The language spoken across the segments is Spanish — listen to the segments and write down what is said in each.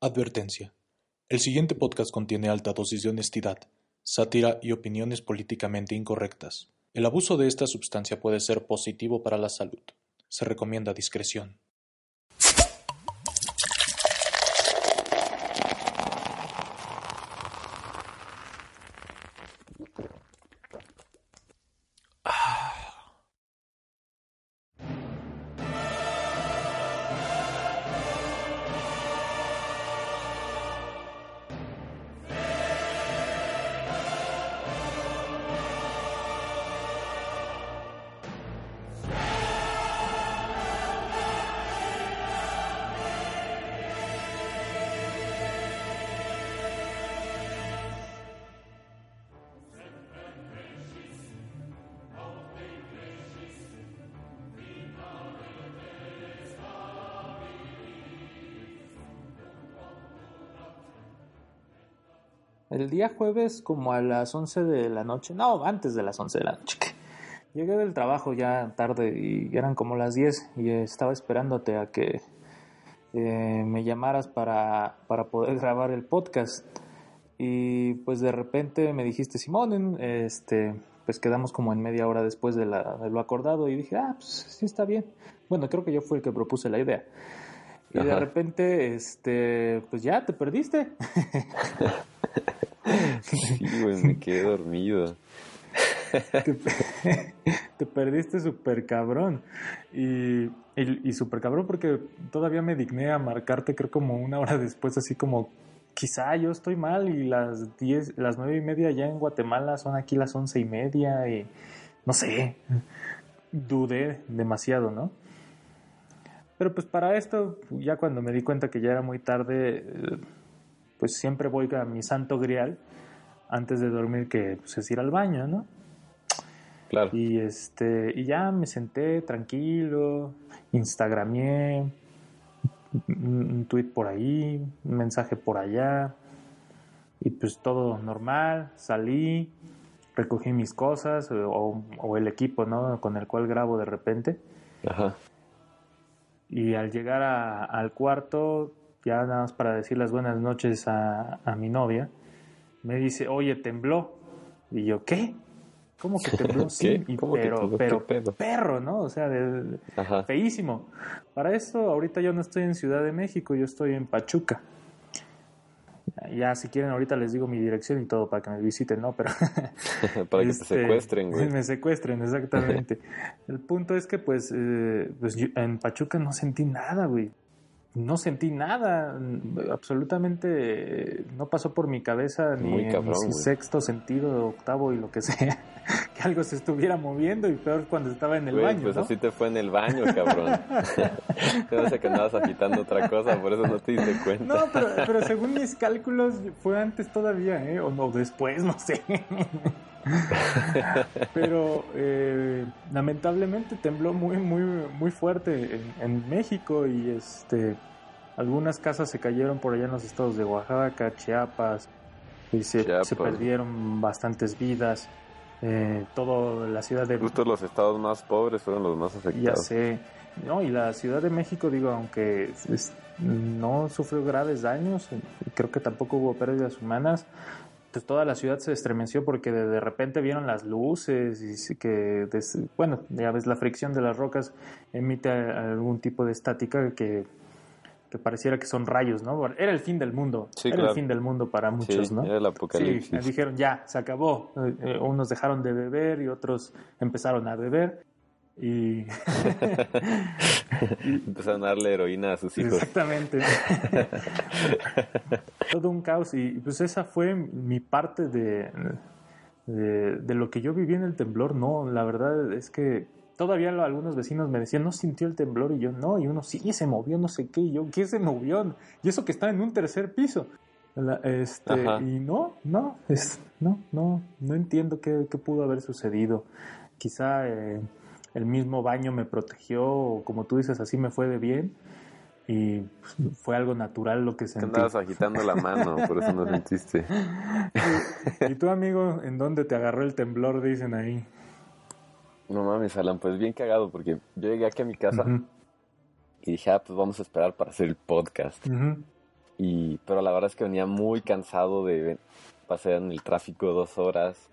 Advertencia: El siguiente podcast contiene alta dosis de honestidad, sátira y opiniones políticamente incorrectas. El abuso de esta sustancia puede ser positivo para la salud. Se recomienda discreción. El día jueves como a las 11 de la noche, no, antes de las 11 de la noche. Llegué del trabajo ya tarde y eran como las 10 y estaba esperándote a que eh, me llamaras para, para poder grabar el podcast. Y pues de repente me dijiste, Simón, este, pues quedamos como en media hora después de, la, de lo acordado y dije, ah, pues sí está bien. Bueno, creo que yo fui el que propuse la idea. Y de repente, este, pues ya te perdiste. sí, güey, me quedé dormido. Te, perdiste súper cabrón. Y, y, y súper cabrón porque todavía me digné a marcarte, creo, como una hora después, así como quizá yo estoy mal y las diez, las nueve y media ya en Guatemala son aquí las once y media y no sé, dudé demasiado, ¿no? Pero pues para esto, ya cuando me di cuenta que ya era muy tarde, pues siempre voy a mi santo grial antes de dormir que pues, es ir al baño, ¿no? Claro. Y este, y ya me senté tranquilo, instagramé, un tweet por ahí, un mensaje por allá, y pues todo normal, salí, recogí mis cosas o, o el equipo, ¿no? Con el cual grabo de repente. Ajá. Y al llegar a, al cuarto, ya nada más para decir las buenas noches a, a, mi novia, me dice, oye, tembló. Y yo, ¿qué? ¿Cómo que tembló? Sí, y, ¿Cómo pero, que pero pedo? perro, ¿no? O sea, de, feísimo. Para eso, ahorita yo no estoy en Ciudad de México, yo estoy en Pachuca. Ya, si quieren, ahorita les digo mi dirección y todo para que me visiten, ¿no? Pero. para que este, te secuestren, güey. Me secuestren, exactamente. El punto es que, pues, eh, pues yo, en Pachuca no sentí nada, güey. No sentí nada. Absolutamente no pasó por mi cabeza ni cabrón, en mi sexto sentido, octavo y lo que sea. que algo se estuviera moviendo y peor cuando estaba en el Güey, baño. pues ¿no? así te fue en el baño, cabrón. Sé que andabas agitando otra cosa, por eso no te diste cuenta. No, pero, pero según mis cálculos fue antes todavía, ¿eh? O no, después, no sé. Pero eh, lamentablemente tembló muy, muy, muy fuerte en, en, México y este algunas casas se cayeron por allá en los estados de Oaxaca, Chiapas, y se, Chiapas. se perdieron bastantes vidas. Eh, toda la ciudad de Justo los estados más pobres fueron los más afectados. ya sé no y la ciudad de México digo aunque es, no sufrió graves daños creo que tampoco hubo pérdidas humanas pues toda la ciudad se estremeció porque de, de repente vieron las luces y que des, bueno ya ves la fricción de las rocas emite algún tipo de estática que que pareciera que son rayos, ¿no? Era el fin del mundo. Sí, era claro. el fin del mundo para muchos, sí, ¿no? Era el apocalipsis. Sí, dijeron ya, se acabó. Eh, unos dejaron de beber y otros empezaron a beber. Y... Empezaron a darle heroína a sus hijos. Exactamente. Todo un caos. Y pues esa fue mi parte de, de, de, lo que yo viví en el temblor. No, la verdad es que todavía algunos vecinos me decían, no sintió el temblor. Y yo, no. Y uno, sí, se movió, no sé qué. Y yo, ¿qué se movió? Y eso que está en un tercer piso. La, este, y no, no, es, no, no, no entiendo qué, qué pudo haber sucedido. Quizá eh, el mismo baño me protegió, o como tú dices, así me fue de bien. Y pues, fue algo natural lo que sentí. Andabas agitando la mano, por eso no sentiste. ¿Y, ¿Y tú, amigo, en dónde te agarró el temblor, dicen ahí? No mames, Alan, pues bien cagado, porque yo llegué aquí a mi casa uh -huh. y dije, ah, pues vamos a esperar para hacer el podcast. Uh -huh. Y, pero la verdad es que venía muy cansado de pasar en el tráfico dos horas.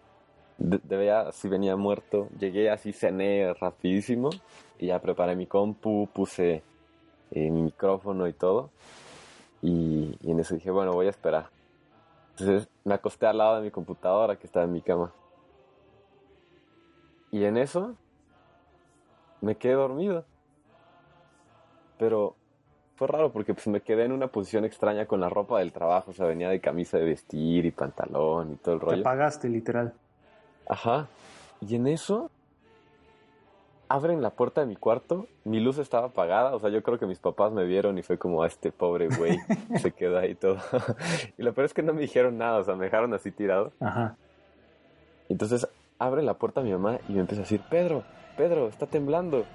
De, de así venía muerto. Llegué así, cené rapidísimo y ya preparé mi compu, puse eh, mi micrófono y todo. Y, y en eso dije, bueno, voy a esperar. Entonces me acosté al lado de mi computadora que estaba en mi cama. Y en eso me quedé dormido. Pero fue raro porque pues me quedé en una posición extraña con la ropa del trabajo. O sea, venía de camisa de vestir y pantalón y todo el rollo. Te apagaste, literal. Ajá. Y en eso abren la puerta de mi cuarto, mi luz estaba apagada, o sea, yo creo que mis papás me vieron y fue como, a este pobre güey, se quedó ahí todo. y lo peor es que no me dijeron nada, o sea, me dejaron así tirado. Ajá. Entonces abre la puerta a mi mamá y me empieza a decir, Pedro, Pedro, está temblando.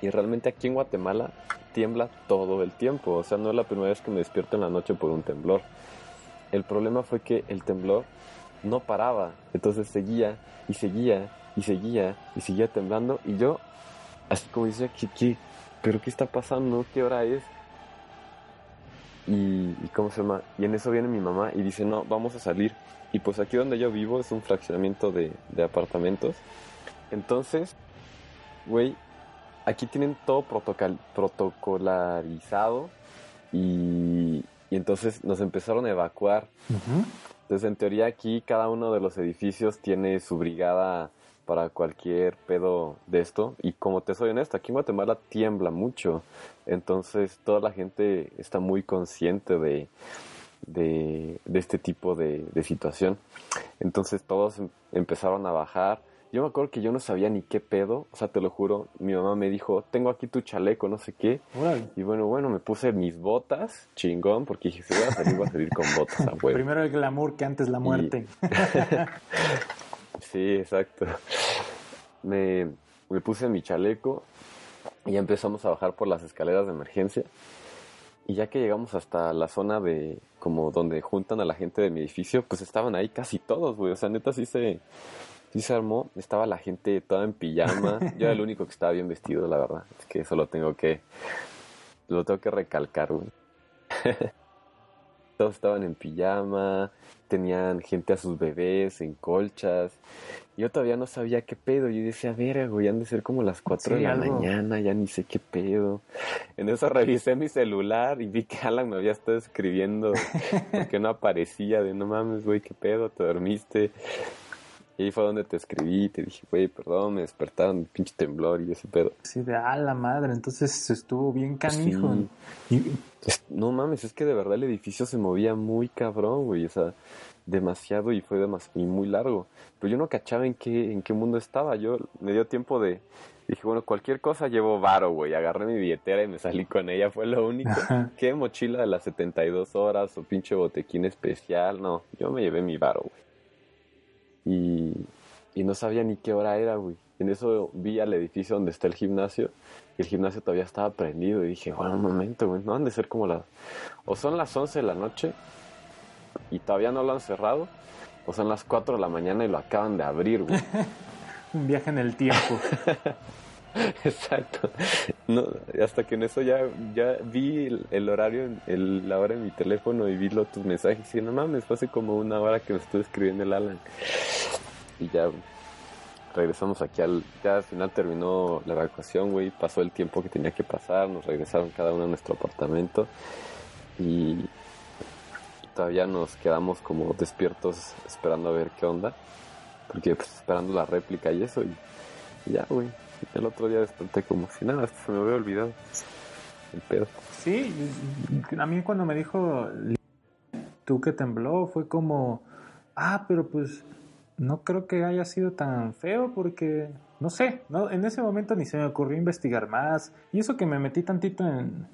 Y realmente aquí en Guatemala tiembla todo el tiempo, o sea, no es la primera vez que me despierto en la noche por un temblor. El problema fue que el temblor no paraba, entonces seguía y seguía y seguía y seguía temblando. Y yo así como decía ¿qué, qué? pero qué está pasando qué hora es y, y, cómo se llama y en eso viene mi mamá y dice no vamos a salir y pues aquí donde yo vivo es un fraccionamiento de, de apartamentos. Entonces güey aquí tienen todo protocol, protocolarizado y, y, entonces nos empezaron a evacuar. Uh. Entonces en teoría aquí cada uno de los edificios tiene su brigada para cualquier pedo de esto. Y como te soy honesto, aquí en Guatemala tiembla mucho. Entonces toda la gente está muy consciente de, de, este tipo de, de, situación. Entonces todos em, empezaron a bajar. Yo me acuerdo que yo no sabía ni qué pedo, o sea, te lo juro, mi mamá me dijo, tengo aquí tu chaleco, no sé qué. Bueno. Y bueno, bueno, me puse mis botas, chingón, porque dije, si voy a salir, voy a salir con botas a huevo. Primero el glamour que antes la muerte. Y... Sí, exacto. Me, me, puse mi chaleco y ya empezamos a bajar por las escaleras de emergencia. Y ya que llegamos hasta la zona de como donde juntan a la gente de mi edificio, pues estaban ahí casi todos, güey. O sea, neta sí se, sí se armó. Estaba la gente toda en pijama. Yo era el único que estaba bien vestido, la verdad. Es que eso lo tengo que, lo tengo que recalcar, güey. todos estaban en pijama, tenían gente a sus bebés en colchas. Yo todavía no sabía qué pedo. Yo decía, a ver, güey, han de ser como las 4 sí, de la algo. mañana, ya ni sé qué pedo. En eso revisé mi celular y vi que Alan me había estado escribiendo porque no aparecía. De no mames, güey, qué pedo, te dormiste. Y ahí fue donde te escribí, te dije, güey, perdón, me despertaron pinche temblor y ese pedo. Sí, de a la madre, entonces estuvo bien canijo. Sí. Y... No mames, es que de verdad el edificio se movía muy cabrón, güey, o sea, demasiado y fue demasiado, y muy largo. Pero yo no cachaba en qué, en qué mundo estaba, yo me dio tiempo de, dije, bueno, cualquier cosa llevo varo, güey, agarré mi billetera y me salí con ella, fue lo único. ¿Qué mochila de las 72 horas o pinche botequín especial? No, yo me llevé mi varo, güey. Y, y no sabía ni qué hora era, güey. En eso vi al edificio donde está el gimnasio y el gimnasio todavía estaba prendido y dije, bueno, un momento, güey, no han de ser como las... O son las 11 de la noche y todavía no lo han cerrado, o son las 4 de la mañana y lo acaban de abrir, güey. un viaje en el tiempo. Exacto. No, hasta que en eso ya, ya vi el, el horario, el, la hora en mi teléfono y vi los, tus mensajes y no mames, fue hace como una hora que me estuve escribiendo el Alan. Y ya regresamos aquí al... Ya al final terminó la evacuación, güey. Pasó el tiempo que tenía que pasar. Nos regresaron cada uno a nuestro apartamento. Y, todavía nos quedamos como despiertos esperando a ver qué onda. Porque pues esperando la réplica y eso. Y, ya, güey. El otro día desperté como si nada, se me había olvidado el pedo. Sí, a mí cuando me dijo tú que tembló fue como, ah, pero pues no creo que haya sido tan feo porque, no sé, no, en ese momento ni se me ocurrió investigar más. Y eso que me metí tantito en,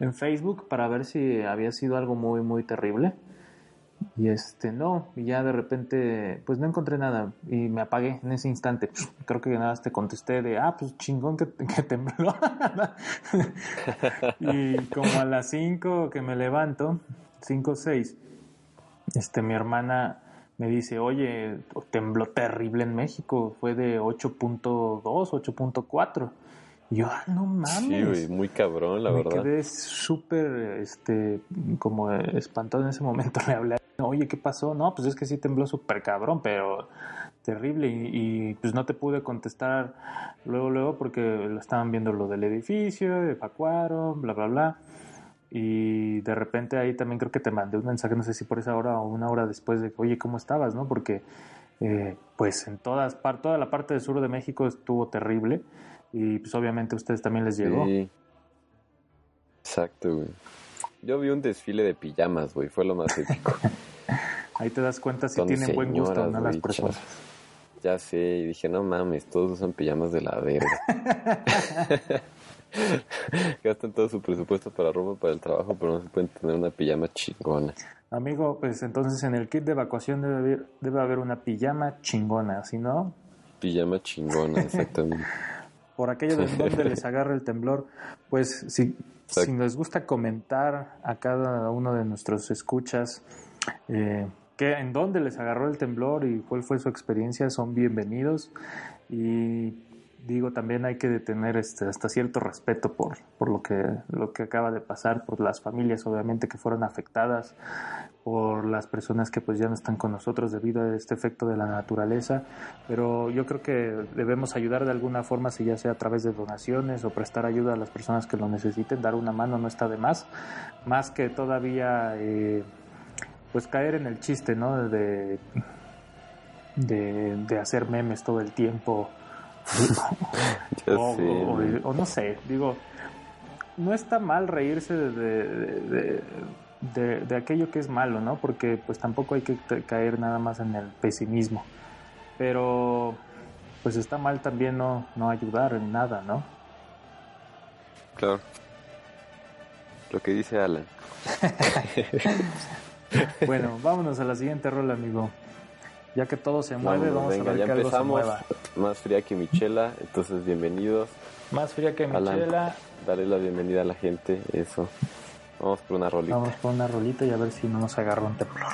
en Facebook para ver si había sido algo muy, muy terrible. Y este, no, y ya de repente, pues no encontré nada y me apagué en ese instante. Creo que nada más te contesté de, ah, pues chingón que, que tembló. y como a las 5 que me levanto, 5 o 6, este, mi hermana me dice, oye, tembló terrible en México, fue de 8.2, 8.4. Y yo, ah, no mames. Sí, güey, muy cabrón, la Me verdad. quedé súper, este, como espantado en ese momento. Le hablé, oye, ¿qué pasó? No, pues es que sí tembló súper cabrón, pero terrible. Y, y, pues no te pude contestar luego, luego, porque lo estaban viendo lo del edificio, evacuaron, bla, bla, bla. Y de repente ahí también creo que te mandé un mensaje, no sé si por esa hora o una hora después de, oye, ¿cómo estabas? ¿no? Porque eh, pues en todas par toda la parte del sur de México estuvo terrible y pues obviamente a ustedes también les llegó. Sí. Exacto, güey. Yo vi un desfile de pijamas, güey, fue lo más épico. Ahí te das cuenta si tienen buen gusto o no las personas. Ya sé, y dije, no mames, todos usan pijamas de la verga. Gastan todo su presupuesto para ropa para el trabajo, pero no se pueden tener una pijama chingona. Amigo, pues entonces en el kit de evacuación debe haber, debe haber una pijama chingona, si no, Pijama chingona, exactamente. por aquello de donde les agarra el temblor, pues si, si les gusta comentar a cada uno de nuestros escuchas eh, que en dónde les agarró el temblor y cuál fue su experiencia, son bienvenidos y digo también hay que tener este, hasta cierto respeto por, por lo que lo que acaba de pasar por las familias obviamente que fueron afectadas por las personas que pues ya no están con nosotros debido a este efecto de la naturaleza. Pero yo creo que debemos ayudar de alguna forma si ya sea a través de donaciones o prestar ayuda a las personas que lo necesiten dar una mano no está de más más que todavía eh, pues caer en el chiste no de de, hacer memes todo el tiempo o, no sé, digo, no está mal reírse de, de, de- aquello que es malo, ¿no? Porque pues tampoco hay que caer nada más en el pesimismo. Pero pues está mal también no, no ayudar en nada, ¿no? Claro. Lo que dice Alan. Bueno, vámonos a la siguiente rola, amigo. Ya que todo se mueve, vamos venga, a ver ya que algo se mueva. Más fría que Michela, entonces bienvenidos. Más fría que Alan. Michela. Dale la bienvenida a la gente, eso. Vamos por una rolita. Vamos por una rolita y a ver si no nos agarra un temblor.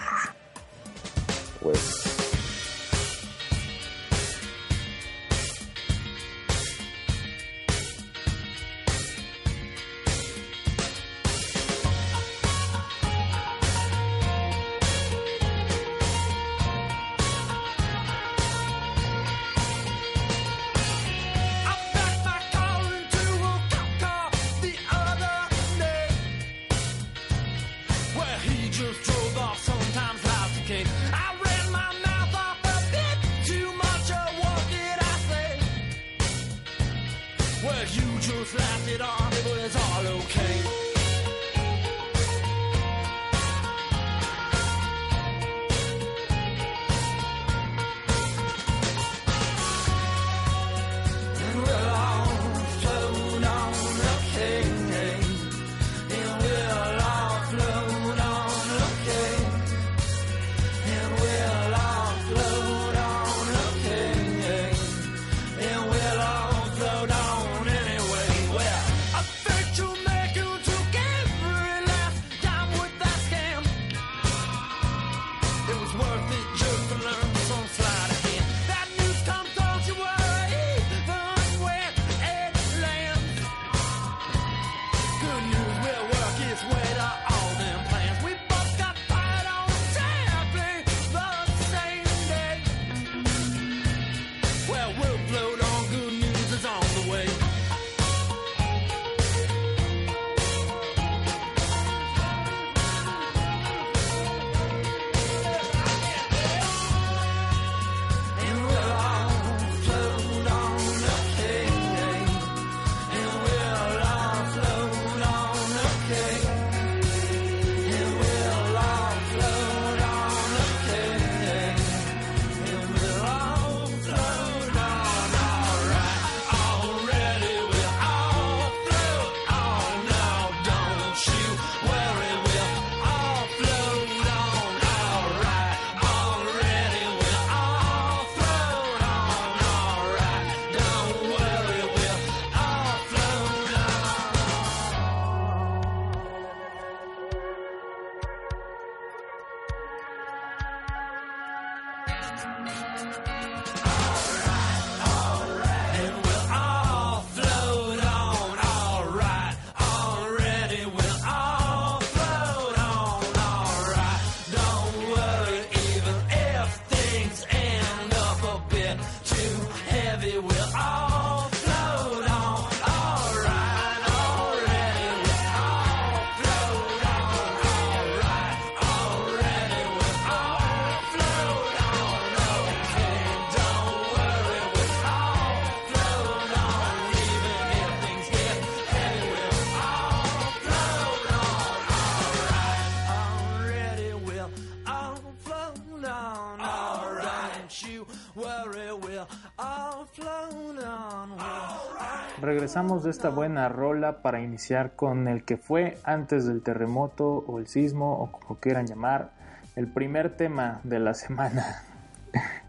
Regresamos de esta buena rola para iniciar con el que fue antes del terremoto o el sismo o como quieran llamar, el primer tema de la semana.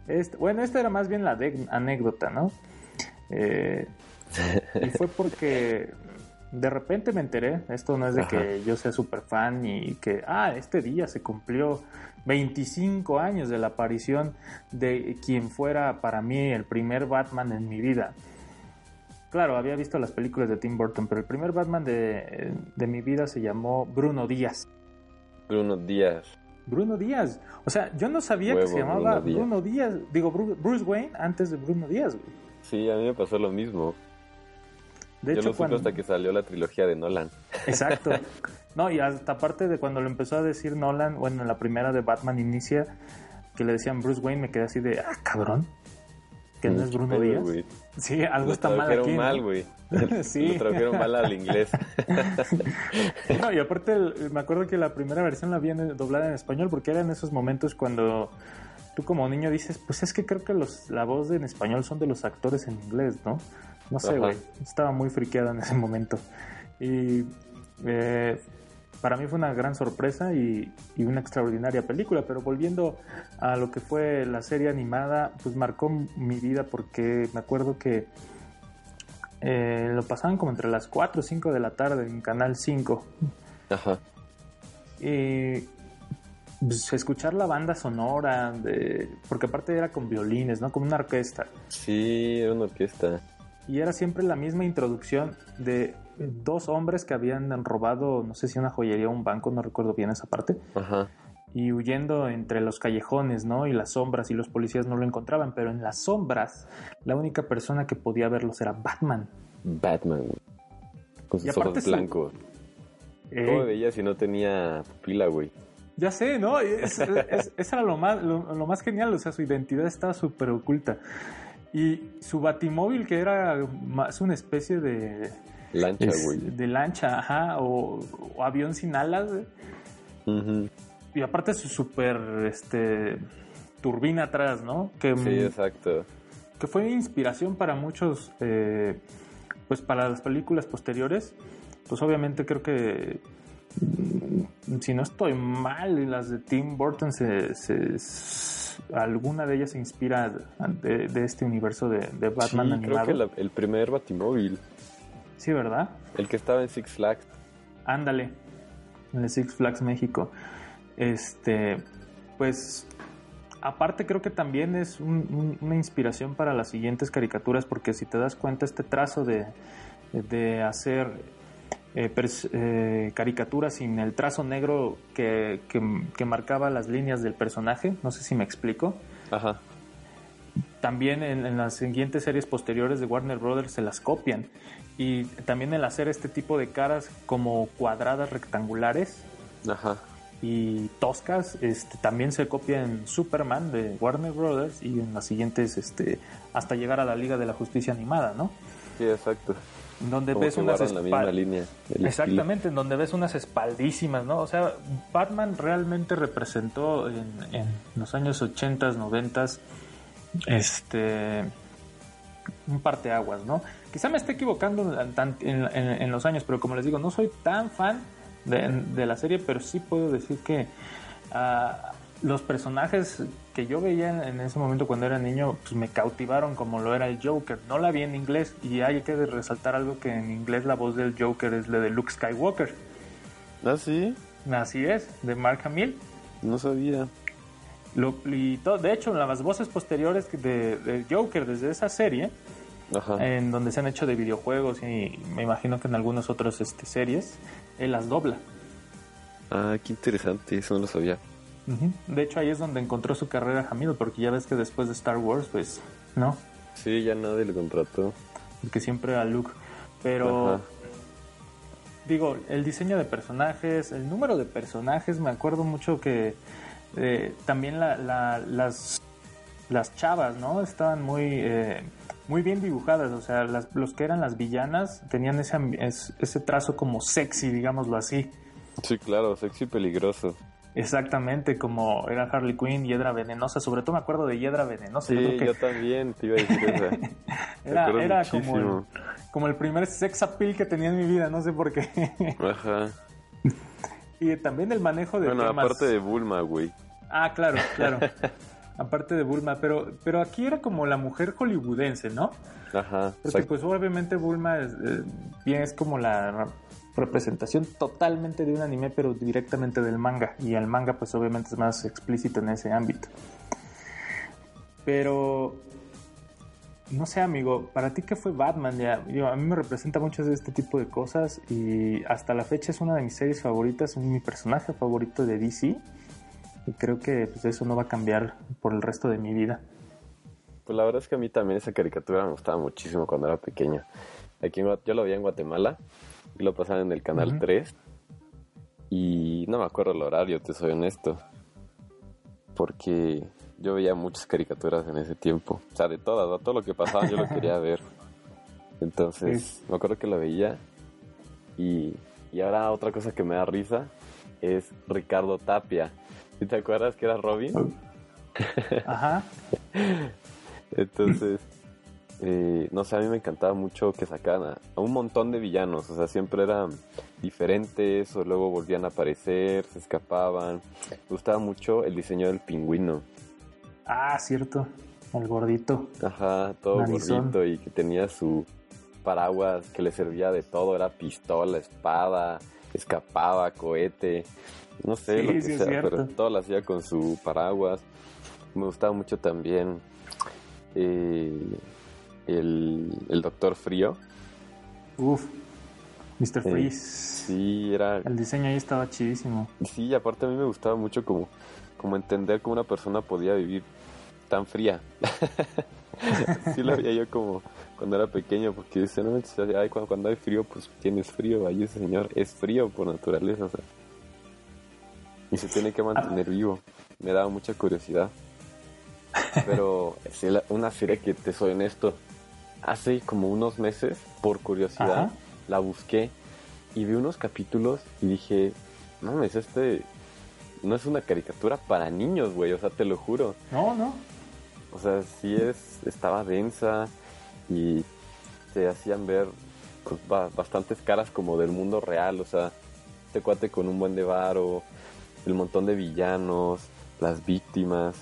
Este, bueno, esta era más bien la de- anécdota, ¿no? Eh, y fue porque de repente me enteré, esto no es de Ajá. que yo sea súper fan y que, ah, este día se cumplió 25 años de la aparición de quien fuera para mí el primer Batman en mi vida. Claro, había visto las películas de Tim Burton, pero el primer Batman de, de mi vida se llamó Bruno Díaz. Bruno Díaz. Bruno Díaz. O sea, yo no sabía que se llamaba Bruno Bruno Díaz. Digo, Bru- Bruce Wayne antes de Bruno Díaz. güey. Sí, a mí me pasó lo mismo. De Yo hecho, lo supe cuando... hasta que salió la trilogía de Nolan. Exacto. No, y hasta aparte de cuando lo empezó a decir Nolan, bueno, en la primera de Batman inicia, que le decían Bruce Wayne, me quedé así de, ah, cabrón. Que no es Bruno Díaz. Sí, algo Lo está mal aquí. ¿no? mal, güey. Sí. Lo tradujeron mal al inglés. No, y aparte el- me acuerdo que la primera versión la vi en- doblada en español porque era en esos momentos cuando tú como niño dices, pues es que creo que los, la voz en español son de los actores en inglés, ¿no? No sé, güey. Estaba muy friqueada en ese momento. Y eh, para mí fue una gran sorpresa y, y una extraordinaria película, pero volviendo a lo que fue la serie animada, pues marcó mi vida porque me acuerdo que eh, lo pasaban como entre las 4 o 5 de la tarde en Canal 5. Ajá. Y pues, escuchar la banda sonora, de, porque aparte era con violines, ¿no? Como una orquesta. Sí, era una orquesta. Y era siempre la misma introducción de dos hombres que habían robado, no sé si una joyería o un banco, no recuerdo bien esa parte, Ajá. y huyendo entre los callejones, ¿no? Y las sombras, y los policías no lo encontraban, pero en las sombras, la única persona que podía verlos era Batman. Batman, güey. Con Y sus aparte ojos blancos. Eh, ¿Cómo veía si no tenía pupila, güey? Ya sé, ¿no? Es, es- eso era lo más, lo, lo más genial, o sea, su identidad estaba súper oculta. Y su batimóvil, que era más una especie de, Lancha, es- güey. de lancha, ajá, o, o avión sin alas, güey. Y aparte su súper, este, turbina atrás, ¿no? Que, Sí, exacto. que fue inspiración para muchos, eh, pues para las películas posteriores. Pues obviamente creo que, si no estoy mal, las de Tim Burton, se, se- alguna de ellas se inspira de, de este universo de, de Batman sí, animado. creo que la- el primer Batimóvil. Sí, ¿verdad? El que estaba en Six Flags. Ándale, en el Six Flags México. Este, pues, aparte creo que también es un- un- una inspiración para las siguientes caricaturas, porque si te das cuenta, este trazo de, de hacer eh, eh, caricaturas sin el trazo negro que, que- que marcaba las líneas del personaje, no sé si me explico. Ajá. También en, en las siguientes series posteriores de Warner Brothers se las copian. Y también el hacer este tipo de caras como cuadradas rectangulares Ajá. y toscas, este, también se copia en Superman de Warner Brothers y en las siguientes, este, hasta llegar a la Liga de la Justicia animada, ¿no? Sí, exacto. Donde Como ves unas la misma línea. Exactamente, en donde ves unas espaldísimas, ¿no? O sea, Batman realmente representó en, en los años 80, 90, este, un parteaguas, ¿no? Quizá me esté equivocando en, en- en- los años, pero como les digo, no soy tan fan de, de la serie, pero sí puedo decir que ah, los personajes que yo veía en, en ese momento cuando era niño, pues me cautivaron como lo era el Joker. No la vi en inglés y hay que resaltar algo que en inglés la voz del Joker es la de Luke Skywalker. Ah, sí. Así es, de Mark Hamill. No sabía. Lo- y todo, de hecho, las voces posteriores de, de Joker desde esa serie, Ajá. en donde se han hecho de videojuegos y me imagino que en algunas otras este, series, él las dobla. Ah, qué interesante. Eso no lo sabía. De hecho, ahí es donde encontró su carrera Hamill, porque ya ves que después de Star Wars, pues, no, Sí, ya nadie le contrató. porque siempre era Luke. Pero, Ajá. digo, el diseño de personajes, el número de personajes, me acuerdo mucho que eh, también la- la- las, las chavas, ¿no? Estaban muy, eh, muy bien dibujadas, o sea, las- los que eran las villanas tenían ese, ese trazo como sexy, digámoslo así. Sí, claro, sexy y peligroso. Exactamente, como era Harley Quinn, Hiedra Venenosa, sobre todo me acuerdo de Hiedra Venenosa. Sí, yo creo que yo también te iba a decir esa. Era, era como el, como el primer sex appeal que tenía en mi vida, no sé por qué. Ajá. y también el manejo de Bueno, temas. aparte de Bulma, güey. Ah, claro, claro. aparte de Bulma, pero, pero aquí era como la mujer hollywoodense, ¿no? Ajá. Porque exacto. pues obviamente Bulma es, eh, bien es como la re- representación totalmente de un anime, pero directamente del manga. Y el manga pues obviamente es más explícito en ese ámbito. Pero, no sé amigo, para ti qué fue Batman? Ya, digo, a mí me representa muchas de este tipo de cosas y hasta la fecha es una de mis series favoritas, es mi personaje favorito de DC. Y creo que pues, eso no va a cambiar por el resto de mi vida. Pues la verdad es que a mí también esa caricatura me gustaba muchísimo cuando era pequeño. Aquí en yo lo veía en Guatemala y lo pasaban en el canal Ujú. 3 y no me acuerdo el horario, te soy honesto. Porque yo veía muchas caricaturas en ese tiempo. O sea, de todas, ¿no? todo lo que pasaba yo lo quería ver. Entonces, me acuerdo que lo veía y, y ahora otra cosa que me da risa es Ricardo Tapia. ¿Sí ¿Te acuerdas que era Robin? Ajá. Entonces, eh, no sé, a mí me encantaba mucho que sacaran a, un montón de villanos, o sea, siempre eran diferentes o luego volvían a aparecer, se escapaban. Me gustaba mucho el diseño del pingüino, Ah, cierto. El gordito. ajá, todo Narizón. gordito y que tenía su paraguas que le servía de todo, era pistola, espada, escapaba, cohete, no sé, Sí, lo que sí sea, pero todo lo hacía con su paraguas. Me gustaba mucho también eh, el, el Doctor Frío. Uf. Mr. Eh, Freeze. Sí, era... El diseño ahí estaba chidísimo. Sí, aparte a mí me gustaba mucho como, como entender cómo una persona podía vivir tan fría. sí lo veía yo como cuando era pequeño, porque dice, no, cuando, cuando hay frío, pues tienes frío. Ahí ese señor es frío por naturaleza, o sea. Y se tiene que mantener vivo. Me daba mucha curiosidad. Pero es la- una serie que te soy honesto, hace como unos meses, por curiosidad, Ajá. la busqué y vi unos capítulos y dije, mames, este no es una caricatura para niños, güey, o sea, te lo juro. No, no. O sea, sí es, estaba densa y te hacían ver pues, ba- bastantes caras como del mundo real, o sea, este cuate con un buen de varo, el montón de villanos, las víctimas.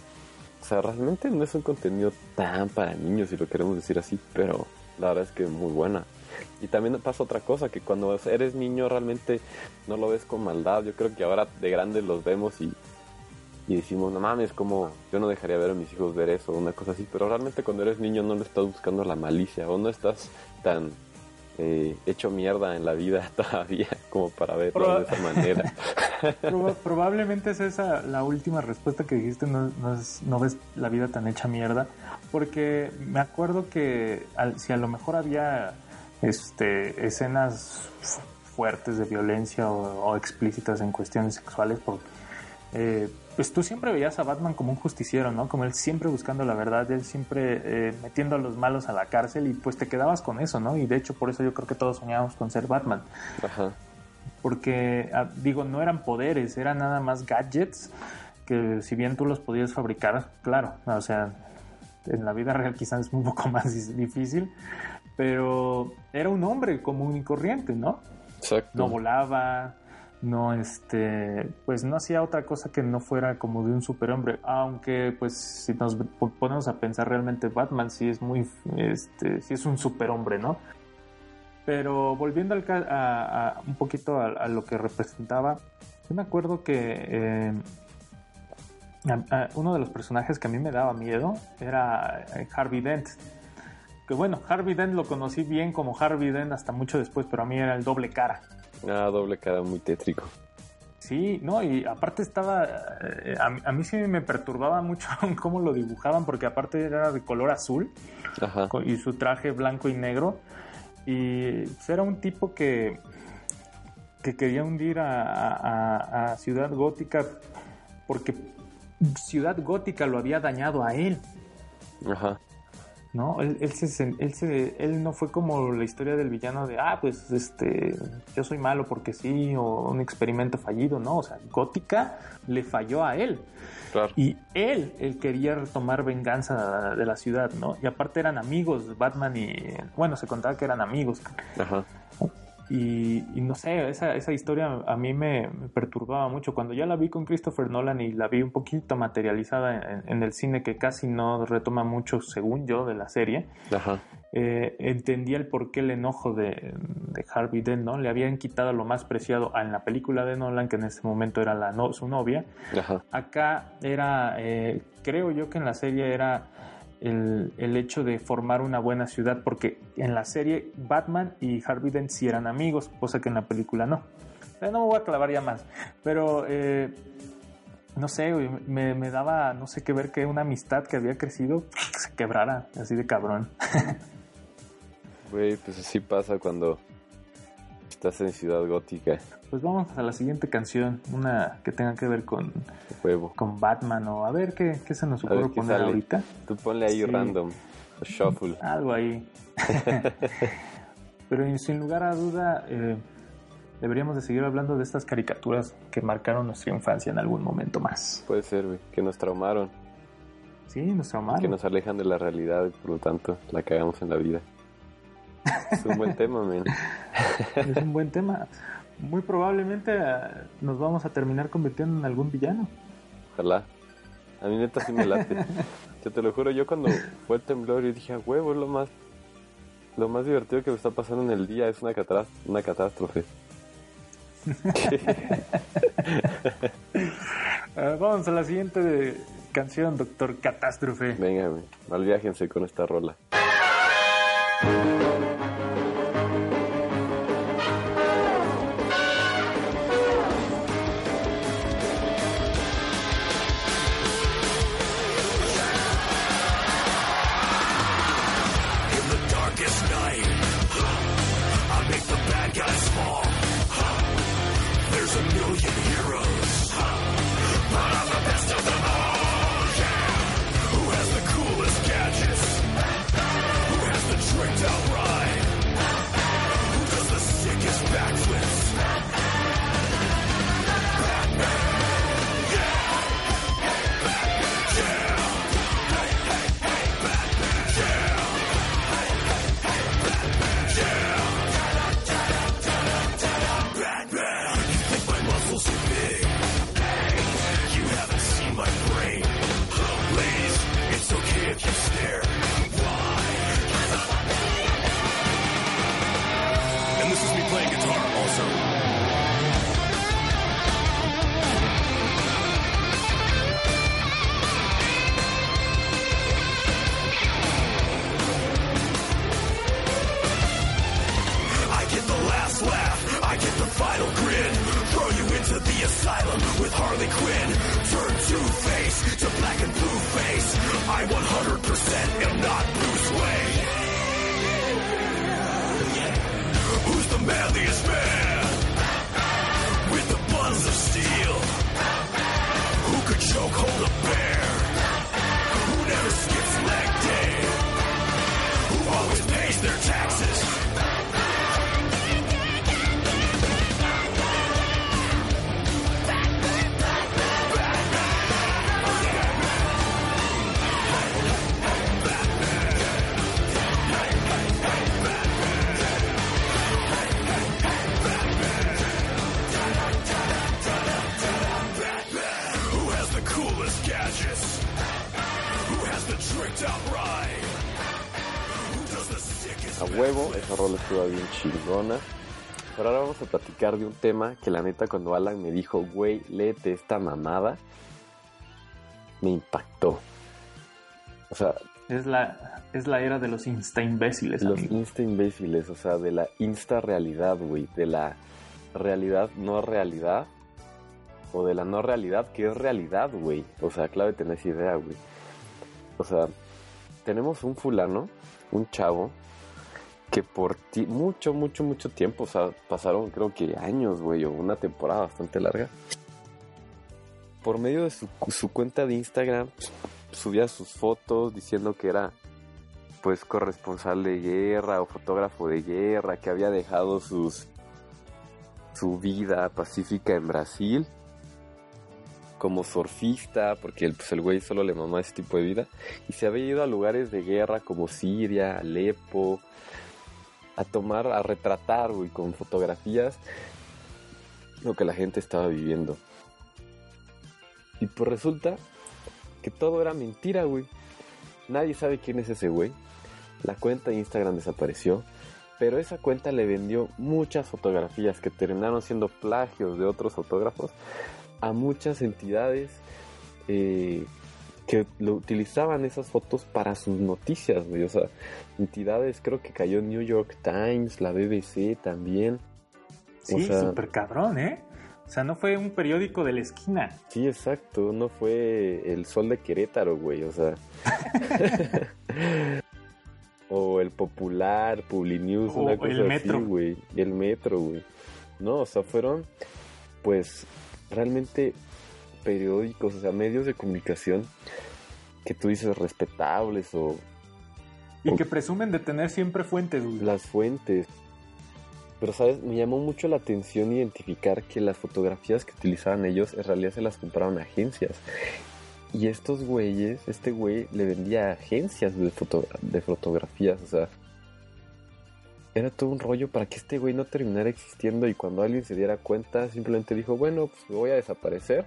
O sea, realmente no es un contenido tan para niños, si lo queremos decir así, pero la verdad es que muy buena. Y también pasa otra cosa, que cuando eres niño realmente no lo ves con maldad. Yo creo que ahora de grandes los vemos y, y decimos, no mames, como yo no dejaría ver a mis hijos ver eso, una cosa así. Pero realmente cuando eres niño no le estás buscando la malicia o no estás tan eh, hecho mierda en la vida todavía como para verlo Proba- de esa manera. Proba- probablemente es esa la última respuesta que dijiste, no, no, es- no ves la vida tan hecha mierda, porque me acuerdo que al- si a lo mejor había este, escenas fu- fuertes de violencia o, o explícitas en cuestiones sexuales, por, eh, pues tú siempre veías a Batman como un justiciero, ¿no? Como él siempre buscando la verdad, él siempre eh, metiendo a los malos a la cárcel y pues te quedabas con eso, ¿no? Y de hecho por eso yo creo que todos soñábamos con ser Batman Ajá. porque ah, digo, no eran poderes, eran nada más gadgets que si bien tú los podías fabricar, claro, o sea, en la vida real quizás es un poco más difícil, pero era un hombre común y corriente, ¿no? Exacto. No volaba, no este, pues no hacía otra cosa que no fuera como de un superhombre, aunque pues si nos po- ponemos a pensar realmente Batman sí es muy este, sí es un superhombre, ¿no? Pero volviendo a, un poquito a, lo que representaba, yo me acuerdo que eh, uno de los personajes que a mí me daba miedo era eh, Harvey Dent. Que bueno, Harvey Dent lo conocí bien como Harvey Dent hasta mucho después, pero a mí era el doble cara. Ah, doble cara muy tétrico. Sí, no, y aparte estaba, eh, a, mí- a mí sí me perturbaba mucho cómo lo dibujaban, porque aparte era de color azul Ajá. y su traje blanco y negro. Y pues, era un tipo que, que quería hundir a, a- a Ciudad Gótica porque Ciudad Gótica lo había dañado a él. Ajá. ¿No? Él, él, se, él, se- él no fue como la historia del villano de, ah, pues este, yo soy malo porque sí, o un experimento fallido, ¿no? O sea, Gótica le falló a él. Claro. Y él, él quería retomar venganza de la ciudad, ¿no? Y aparte eran amigos, Batman y... Bueno, se contaba que eran amigos. Ajá. Y, y no sé, esa, esa historia a mí me, me perturbaba mucho. Cuando ya la vi con Christopher Nolan y la vi un poquito materializada en, en el cine, que casi no retoma mucho, según yo, de la serie, Ajá. eh, entendía el porqué el enojo de, de Harvey Dent, ¿no? Le habían quitado lo más preciado en la película de Nolan, que en ese momento era la no- su novia. Ajá. Acá era, eh, creo yo que en la serie era el, hecho de formar una buena ciudad, porque en la serie Batman y Harvey Dent sí eran amigos, cosa que en la película no. Eh, No me voy a clavar ya más, pero eh, no sé, me, me daba no sé qué ver que una amistad que había crecido se quebrara, así de cabrón. Güey, pues así pasa cuando estás en Ciudad Gótica. Pues vamos a la siguiente canción, una que tenga que ver con, Huevo. con Batman o a ver qué, qué se nos ocurre poner sale. ahorita. Tú ponle ahí Sí. random. Shuffle. Algo ahí. Pero sin lugar a duda, eh, deberíamos de seguir hablando de estas caricaturas que marcaron nuestra infancia en algún momento más. Puede ser, güey. Que nos traumaron. Sí, nuestra mano. Que nos alejan de la realidad y por lo tanto la cagamos en la vida. Es un buen tema, man. Es un buen tema. Muy probablemente eh, nos vamos a terminar convirtiendo en algún villano. Ojalá. A mí neta sí me late. Yo te lo juro, yo cuando fue el temblor yo dije, a huevo, es lo más, lo más divertido que me está pasando en el día es una, catrás- una catástrofe. Eh, vamos a la siguiente canción, Doctor Catástrofe. Venga, güey, malviájense con esta rola. うん。Estuvo bien chingona. Pero ahora vamos a platicar de un tema que la neta cuando Alan me dijo, güey, léete esta mamada, me impactó. O sea, Es la, es la era de los insta imbéciles, los amigo. insta imbéciles, o sea, de la insta realidad, güey, de la realidad no realidad, o de la no realidad que es realidad, güey. O sea, clave tener esa idea, güey. O sea, tenemos un fulano, un chavo, que por ti, mucho, mucho, mucho tiempo, o sea, pasaron creo que años, güey, o una temporada bastante larga. Por medio de su, su cuenta de Instagram, subía sus fotos diciendo que era pues corresponsal de guerra o fotógrafo de guerra que había dejado sus su vida pacífica en Brasil como surfista, porque el, pues el güey solo le mamaba ese tipo de vida, y se había ido a lugares de guerra como Siria, Alepo, a tomar, a retratar, güey, con fotografías lo que la gente estaba viviendo. Y pues resulta que todo era mentira, güey. Nadie sabe quién es ese güey. La cuenta de Instagram desapareció, pero esa cuenta le vendió muchas fotografías que terminaron siendo plagios de otros fotógrafos a muchas entidades eh, que lo utilizaban esas fotos para sus noticias, güey. O sea, entidades, creo que cayó New York Times, la BBC también. Sí, o sea, súper cabrón, ¿eh? O sea, no fue un periódico de la esquina. Sí, exacto, no fue el sol de Querétaro, güey, o sea. o el popular, Publinews, O una cosa el Metro. así, güey. El metro, güey. No, o sea, fueron, pues, realmente periódicos, o sea, medios de comunicación que tú dices respetables o Y que presumen de tener siempre fuentes, güey. las fuentes. Pero, ¿sabes? Me llamó mucho la atención identificar que las fotografías que utilizaban ellos en realidad se las compraban a agencias. Y estos güeyes, este güey le vendía a agencias de, foto- de fotografías, o sea. Era todo un rollo para que este güey no terminara existiendo y cuando alguien se diera cuenta simplemente dijo, bueno, pues me voy a desaparecer.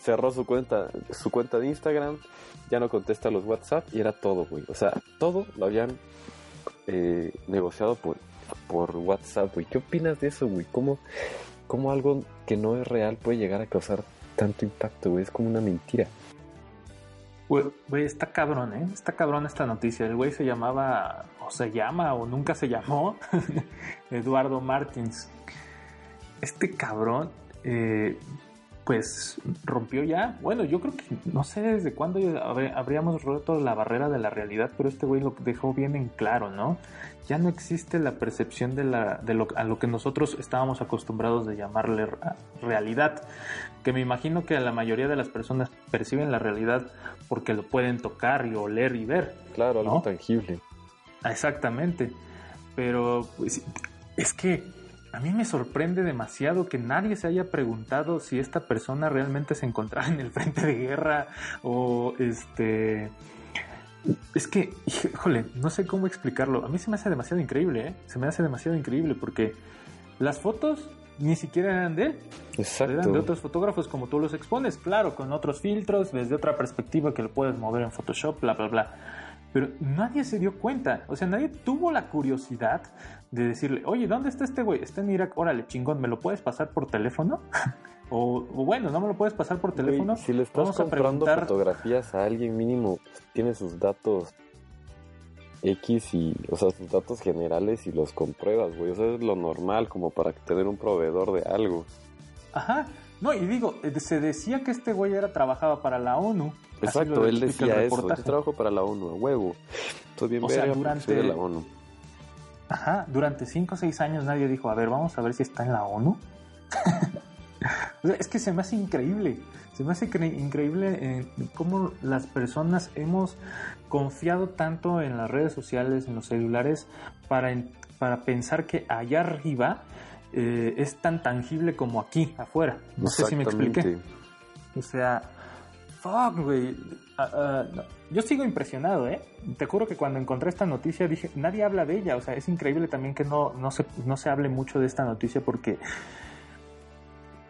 Cerró su cuenta, su cuenta de Instagram, ya no contesta los WhatsApp y era todo, güey. O sea, todo lo habían eh, negociado por, por WhatsApp, güey. ¿Qué opinas de eso, güey? ¿Cómo, ¿Cómo algo que no es real puede llegar a causar tanto impacto, güey? Es como una mentira. Güey, está cabrón, ¿eh? Está cabrón esta noticia. El güey se llamaba, o se llama, o nunca se llamó, Eduardo Martins. Este cabrón, eh, pues rompió ya. Bueno, yo creo que no sé desde cuándo habr- habríamos roto la barrera de la realidad, pero este güey lo dejó bien en claro, ¿no? Ya no existe la percepción de, la, de lo, a lo que nosotros estábamos acostumbrados de llamarle re- realidad. Que me imagino que la mayoría de las personas perciben la realidad porque lo pueden tocar y oler y ver. Claro, algo ¿No? tangible. Exactamente. Pero pues, es que a mí me sorprende demasiado que nadie se haya preguntado si esta persona realmente se encontraba en el frente de guerra o este... Es que, híjole, no sé cómo explicarlo. A mí se me hace demasiado increíble, ¿eh? Se me hace demasiado increíble porque las fotos ni siquiera eran de él. Eran de Exacto. otros fotógrafos como tú los expones, claro, con otros filtros, desde otra perspectiva que lo puedes mover en Photoshop, bla, bla, bla. Pero nadie se dio cuenta, o sea, nadie tuvo la curiosidad de decirle, oye, ¿dónde está este güey? Está en Irak, órale, chingón, ¿me lo puedes pasar por teléfono? o, o bueno, no me lo puedes pasar por teléfono. si le estás Vamos a comprando preguntar- fotografías a alguien mínimo, tiene sus datos X y, o sea, sus datos generales y los compruebas, güey. O sea, es lo normal como para tener un proveedor de algo. Ajá, no, y digo, eh, se decía que este güey era trabajaba para la ONU. Exacto, él decía eso. Yo trabajo para la ONU, a huevo. Estoy bien O sea, verga durante- de la ONU. Ajá, durante 5 o 6 años nadie dijo, a ver, vamos a ver si está en la ONU. O sea, es que se me hace increíble, se me hace cre- increíble en cómo las personas hemos confiado tanto en las redes sociales, en los celulares, para, para pensar que allá arriba eh, es tan tangible como aquí, afuera. No sé si me expliqué. O sea, fuck, güey. Ah, ah. Yo sigo impresionado, ¿eh? Te juro que cuando encontré esta noticia dije, nadie habla de ella. O sea, es increíble también que no, no, se, no se hable mucho de esta noticia porque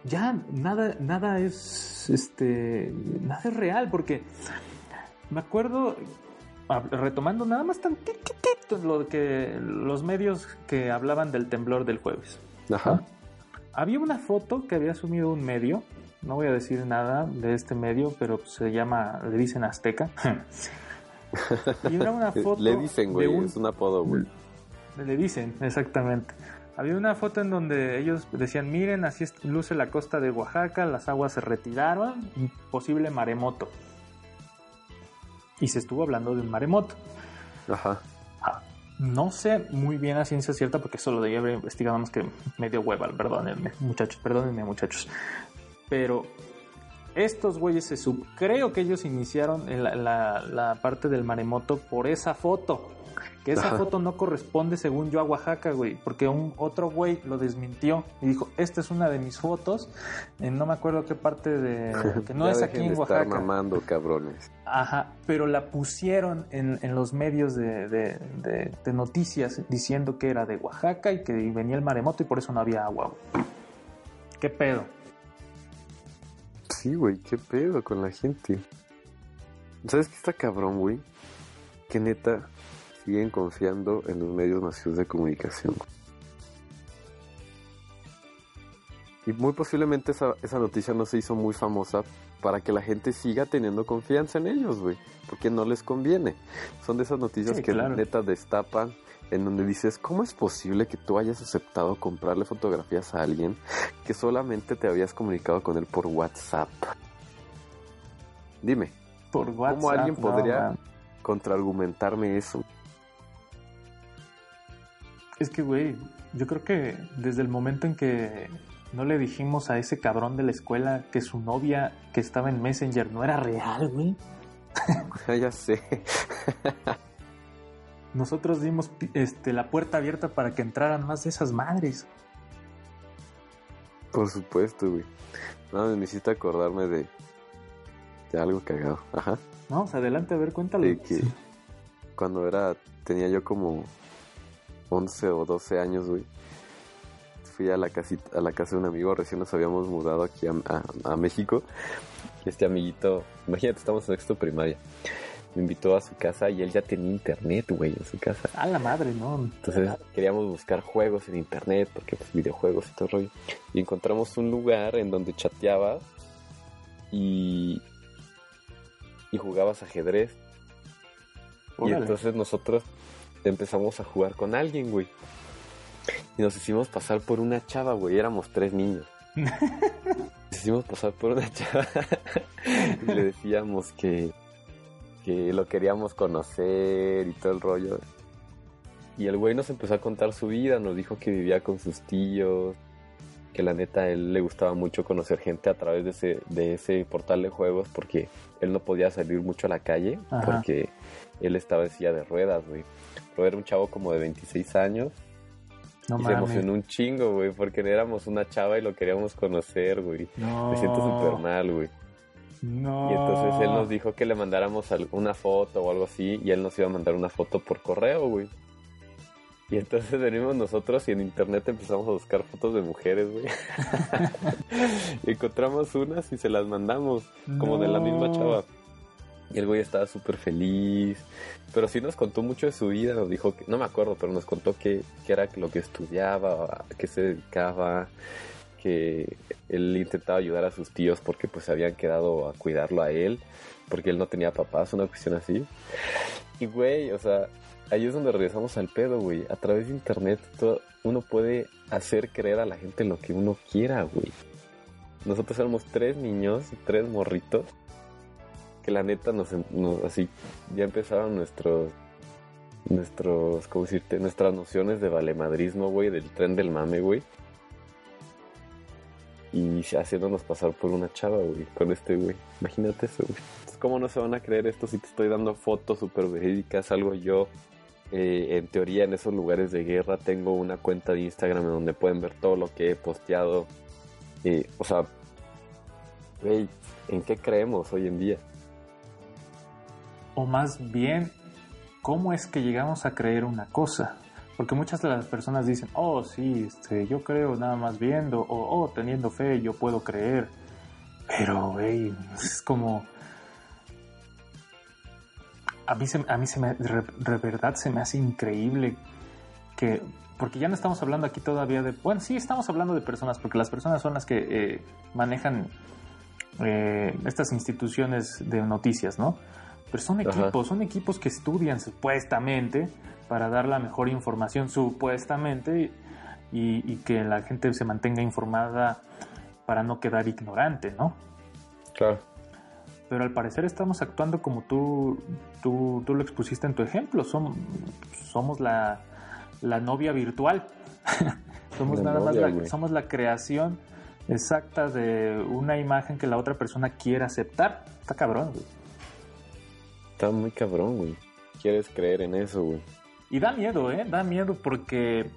ya nada, nada es, este, nada es real porque me acuerdo, retomando nada más tantitito lo que los medios que hablaban del temblor del jueves. Ajá. Había una foto que había subido un medio, no voy a decir nada de este medio, pero se llama, le dicen Azteca. y era una foto Le dicen, güey, un- es un apodo, güey. le dicen, exactamente. Había una foto en donde ellos decían, miren, así luce la costa de Oaxaca, las aguas se retiraron, posible maremoto. Y se estuvo hablando de un maremoto. Ajá. No sé muy bien a ciencia cierta porque eso lo debía haber investigado más que medio hueva, perdónenme muchachos, perdónenme muchachos. Pero estos güeyes se sub... Creo que ellos iniciaron la parte del maremoto por esa foto. Que esa Ajá. foto no corresponde según yo a Oaxaca, güey. Porque un otro güey lo desmintió y dijo, esta es una de mis fotos. En no me acuerdo qué parte de... Que no es aquí en de estar Oaxaca. mamando, cabrones. Ajá, pero la pusieron en, en los medios de, de- de- de noticias diciendo que era de Oaxaca y que venía el maremoto y por eso no había agua. güey. ¿Qué pedo? Sí, güey, qué pedo con la gente. ¿Sabes qué está cabrón, güey? Que neta siguen confiando en los medios masivos de comunicación. Y muy posiblemente esa, esa noticia no se hizo muy famosa para que la gente siga teniendo confianza en ellos, güey. Porque no les conviene. Son de esas noticias Sí, que claro. neta destapan en donde dices, ¿cómo es posible que tú hayas aceptado comprarle fotografías a alguien que solamente te habías comunicado con él por WhatsApp? Dime, Por WhatsApp. alguien no, podría- man. contraargumentarme eso. Es que, güey, yo creo que desde el momento en que no le dijimos a ese cabrón de la escuela que su novia que estaba en Messenger no era real, güey. Ya sé. Nosotros dimos este, la puerta abierta para que entraran más de esas madres. Por supuesto, güey. No, me hiciste acordarme de, de algo cagado. Ajá. Vamos, adelante, a ver, cuéntalo. De que cuando era, tenía yo como 11 o 12 años, güey. Fui a la, casita, a la casa de un amigo, recién nos habíamos mudado aquí a, a- a México. Este amiguito, imagínate, estamos en sexto primaria. Me invitó a su casa y él ya tenía internet, güey, en su casa. A la madre, ¿no? Entonces queríamos buscar juegos en internet, porque pues videojuegos y todo el rollo. Y encontramos un lugar en donde chateabas y, y jugabas ajedrez. Y entonces nosotros empezamos a jugar con alguien, güey. Y nos hicimos pasar por una chava, güey. Éramos tres niños. Nos hicimos pasar por una chava y le decíamos que, que lo queríamos conocer y todo el rollo. Y el güey nos empezó a contar su vida, nos dijo que vivía con sus tíos, que la neta a él le gustaba mucho conocer gente a través de ese, de ese portal de juegos porque él no podía salir mucho a la calle Ajá. porque él estaba en silla de ruedas, güey. Pero era un chavo como de 26 años No y se mames. emocionó un chingo, güey, porque éramos una chava y lo queríamos conocer, güey. No. Me siento súper mal, güey. No. Y entonces él nos dijo que le mandáramos una foto o algo así y él nos iba a mandar una foto por correo, güey. Y entonces venimos nosotros y en internet empezamos a buscar fotos de mujeres, güey. encontramos unas y se las mandamos, como de la misma chava. Y el güey estaba súper feliz. Pero sí nos contó mucho de su vida. Nos dijo que, no me acuerdo, pero nos contó que, que era lo que estudiaba, a qué se dedicaba, que él intentaba ayudar a sus tíos porque pues se habían quedado a cuidarlo a él, porque él no tenía papás, una cuestión así. Y güey, o sea, ahí es donde regresamos al pedo, güey. A través de internet todo- uno puede hacer creer a la gente lo que uno quiera, güey. Nosotros éramos tres niños, tres morritos, que la neta nos, así, ya empezaron nuestros, nuestros, ¿cómo decirte? Nuestras nociones de valemadrismo, güey, del tren del mame, güey. Y haciéndonos pasar por una chava, güey, con este güey. Imagínate eso, güey. ¿Cómo no se van a creer esto si te estoy dando fotos súper verídicas? Algo yo, eh, en teoría, en esos lugares de guerra, tengo una cuenta de Instagram en donde pueden ver todo lo que he posteado. Eh, o sea, güey, ¿en qué creemos hoy en día? O más bien, ¿cómo es que llegamos a creer una cosa? Porque muchas de las personas dicen, oh, sí, este, yo creo nada más viendo, o oh, teniendo fe, yo puedo creer. Pero, güey, es como... A mí, se, a mí se me, de verdad se me hace increíble que... Porque ya no estamos hablando aquí todavía de... Bueno, sí, estamos hablando de personas, porque las personas son las que eh, manejan eh, estas instituciones de noticias, ¿no? Pero son Ajá. equipos, son equipos que estudian supuestamente para dar la mejor información supuestamente y, y que la gente se mantenga informada para no quedar ignorante, ¿no? Claro. Pero al parecer estamos actuando como tú, tú, tú lo expusiste en tu ejemplo. Som- somos la, la novia virtual. somos La nada más la, somos la creación exacta de una imagen que la otra persona quiere aceptar. Está cabrón, güey. Está muy cabrón, güey. Quieres creer en eso, güey. Y da miedo, ¿eh? Da miedo porque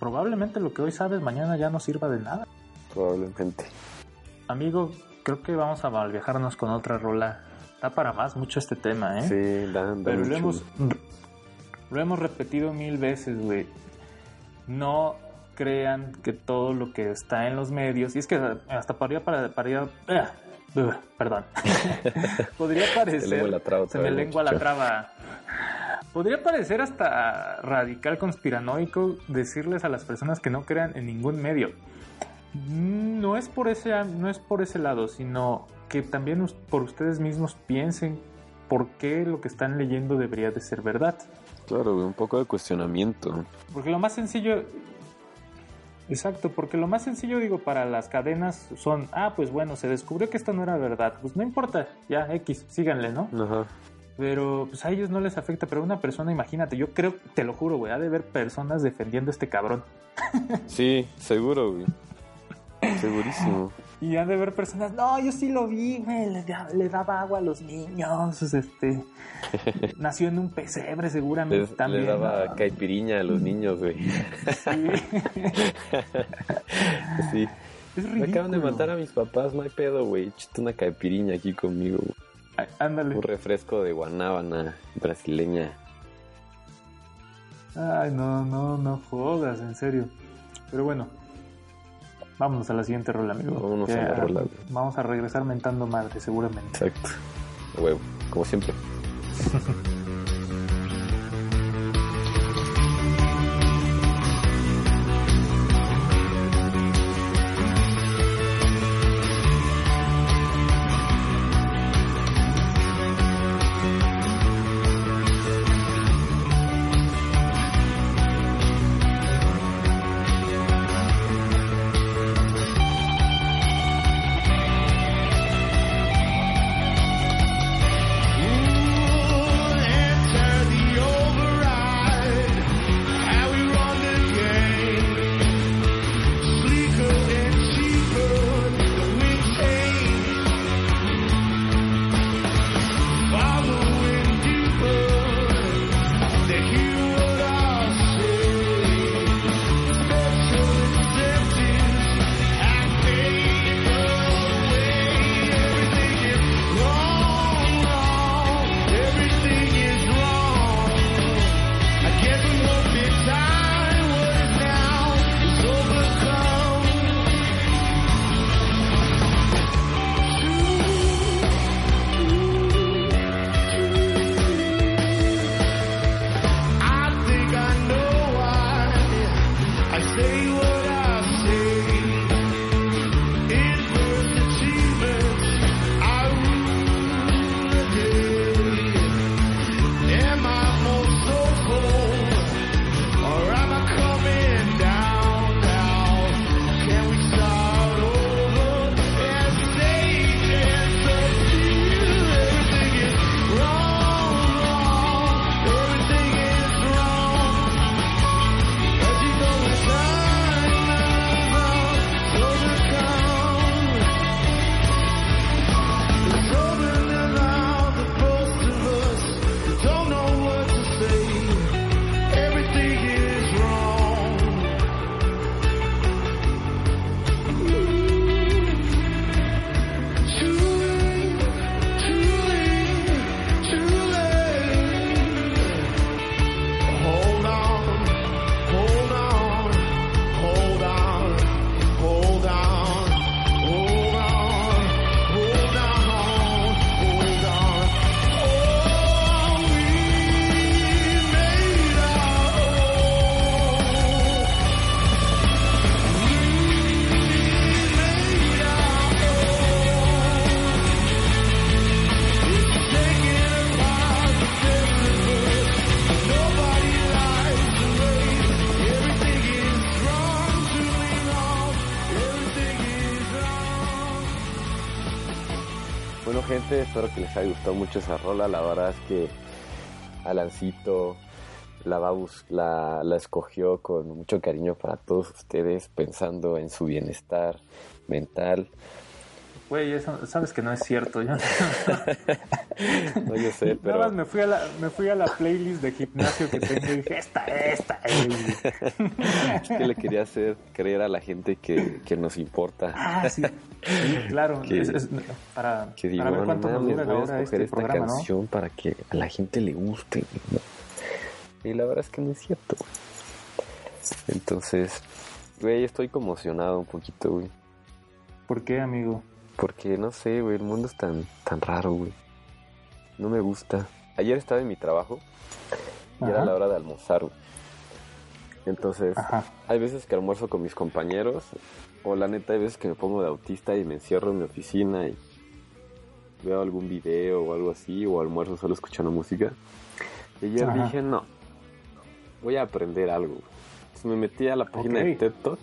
probablemente lo que hoy sabes mañana ya no sirva de nada. Probablemente. Amigo, creo que vamos a malviajarnos con otra rola. Da para más mucho este tema, ¿eh? Sí, da, da Pero lo mucho, hemos, güey. lo hemos repetido mil veces, güey. No crean que todo lo que está en los medios, y es que hasta para para, para ah, uh, perdón, podría parecer, lengua la traba se me lengua la traba, podría parecer hasta radical conspiranoico decirles a las personas que no crean en ningún medio. No es por ese, no es por ese lado, sino que también por ustedes mismos piensen por qué lo que están leyendo debería de ser verdad. Claro, un poco de cuestionamiento. Porque lo más sencillo. Exacto, porque lo más sencillo, digo, para las cadenas son, ah, pues bueno, se descubrió que esto no era verdad. Pues no importa, ya, X, síganle, ¿no? Ajá. Pero pues a ellos no les afecta, pero una persona, imagínate, yo creo, te lo juro, güey, ha de haber personas defendiendo a este cabrón. Sí, seguro, güey. Segurísimo. Y han de haber personas, no, yo sí lo vi, güey, le, da- le daba agua a los niños, este, nació en un pesebre seguramente Les- también. le daba ¿no? caipiriña a los niños, güey. Sí. sí. Es Me acaban de ridículo. matar a mis papás, no hay pedo, güey. Échate una caipiriña aquí conmigo. güey. Ay, Ándale. Un refresco de guanábana brasileña. Ay, no, no, no jodas, en serio. Pero bueno, vámonos a la siguiente rola, amigo. Vámonos a la rola. Vamos a regresar mentando madre, seguramente. Exacto. Huevo, como siempre. espero que les haya gustado mucho esa rola. La verdad es que Alancito, la, va la escogió con mucho cariño para todos ustedes, pensando en su bienestar mental. Güey, eso sabes que no es cierto. Yo No, yo sé, Nada pero más me fui, a la, me fui a la playlist de gimnasio que tengo y dije, esta, esta. eh". es que le quería hacer creer a la gente que, que nos importa. Ah, sí. Sí, claro. Que- es- es- para, Que digo, para ver cuánto nos dura voy a ahora escoger este esta programa, ¿no? canción para que a la gente le guste. Y la verdad es que no es cierto. Entonces, güey, estoy conmocionado un poquito, güey. ¿Por qué, amigo? Porque no sé, güey, el mundo es tan, tan raro, güey. No me gusta. Ayer estaba en mi trabajo y era la hora de almorzar, güey. Entonces, Ajá. hay veces que almuerzo con mis compañeros, o la neta, hay veces que me pongo de autista y me encierro en mi oficina y veo algún video o algo así, o almuerzo solo escuchando música. Y ayer Ajá. dije, no, voy a aprender algo. Entonces me metí a la página de. TED Talk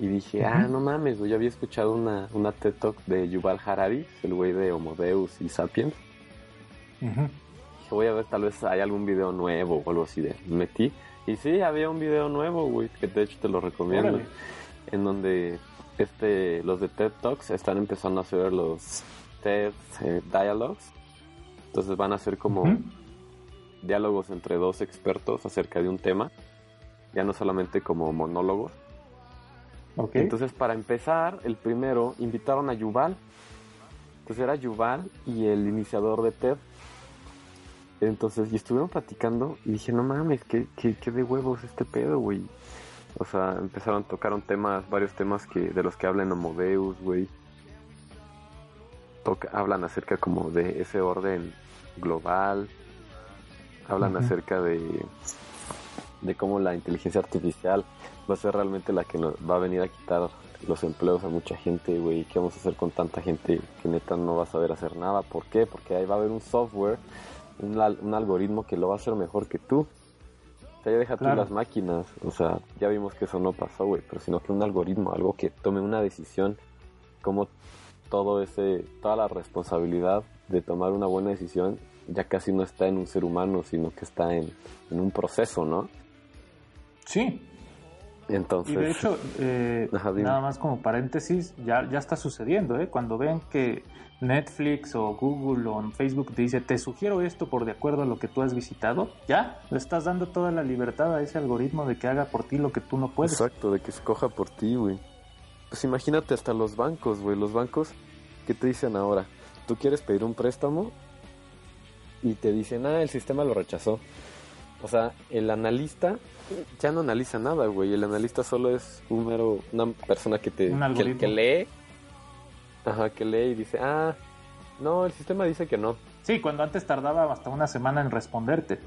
y dije, ah, no mames, güey, yo había escuchado una, una TED Talk de Yuval Harari, el güey de Homo Deus y Sapiens. Dije, voy a ver, tal vez hay algún video nuevo o algo así de. Me metí. Y sí, había un video nuevo, güey, que de hecho te lo recomiendo. Órale. En donde este, los de TED Talks están empezando a hacer los TED eh, Dialogues. Entonces van a ser como diálogos entre dos expertos acerca de un tema. Ya no solamente como monólogos. Entonces, para empezar, el primero invitaron a Yuval. Entonces era Yuval y el iniciador de TED. Entonces, y estuvieron platicando y dije, no mames, qué, qué, qué de huevos este pedo, güey. O sea, empezaron, tocaron temas, varios temas que de los que hablan Homo Deus, güey. Toca- hablan acerca como de ese orden global. Hablan acerca de, de cómo la inteligencia artificial va a ser realmente la que nos va a venir a quitar los empleos a mucha gente, güey. ¿Qué vamos a hacer con tanta gente que neta no va a saber hacer nada? ¿Por qué? Porque ahí va a haber un software, un, un algoritmo que lo va a hacer mejor que tú. O sea, ya deja tú las máquinas. O sea, ya vimos que eso no pasó, güey. Pero sino que un algoritmo, algo que tome una decisión, como todo ese, toda la responsabilidad de tomar una buena decisión ya casi no está en un ser humano, sino que está en, en un proceso, ¿no? Sí. Entonces, Y de hecho, eh, nada más como paréntesis, ya, ya está sucediendo, ¿eh? Cuando ven que Netflix o Google o Facebook te dice, te sugiero esto por de acuerdo a lo que tú has visitado, ya, le estás dando toda la libertad a ese algoritmo de que haga por ti lo que tú no puedes. Exacto, de que escoja por ti, güey. Pues imagínate hasta los bancos, güey. Los bancos, ¿qué te dicen ahora? Tú quieres pedir un préstamo y te dicen, ah, el sistema lo rechazó. O sea, el analista ya no analiza nada, güey. El analista solo es un mero, una persona que te Un que, lee. Ajá, que lee y dice, ah, no, el sistema dice que no. Sí, cuando antes tardaba hasta una semana en responderte.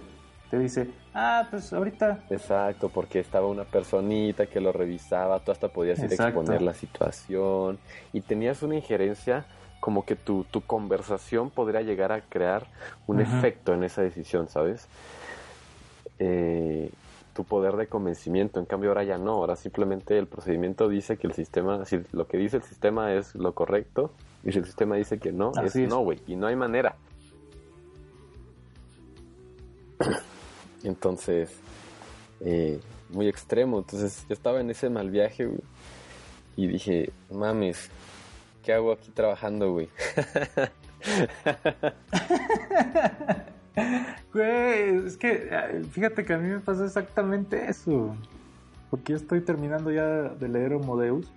Te dice, ah, pues ahorita. Exacto, porque estaba una personita que lo revisaba, tú hasta podías ir a exponer la situación y tenías una injerencia como que tu, tu conversación podría llegar a crear un efecto en esa decisión, ¿sabes? Eh, tu poder de convencimiento, en cambio ahora ya no, ahora simplemente el procedimiento dice que el sistema, si lo que dice el sistema es lo correcto y si el sistema dice que no, Así es es. no, güey, y no hay manera. Entonces, eh, muy extremo. Entonces, yo estaba en ese mal viaje, güey. Y dije, mames, ¿qué hago aquí trabajando, güey? Güey, es que fíjate que a mí me pasó exactamente eso. Porque yo estoy terminando ya de leer Homo Deus.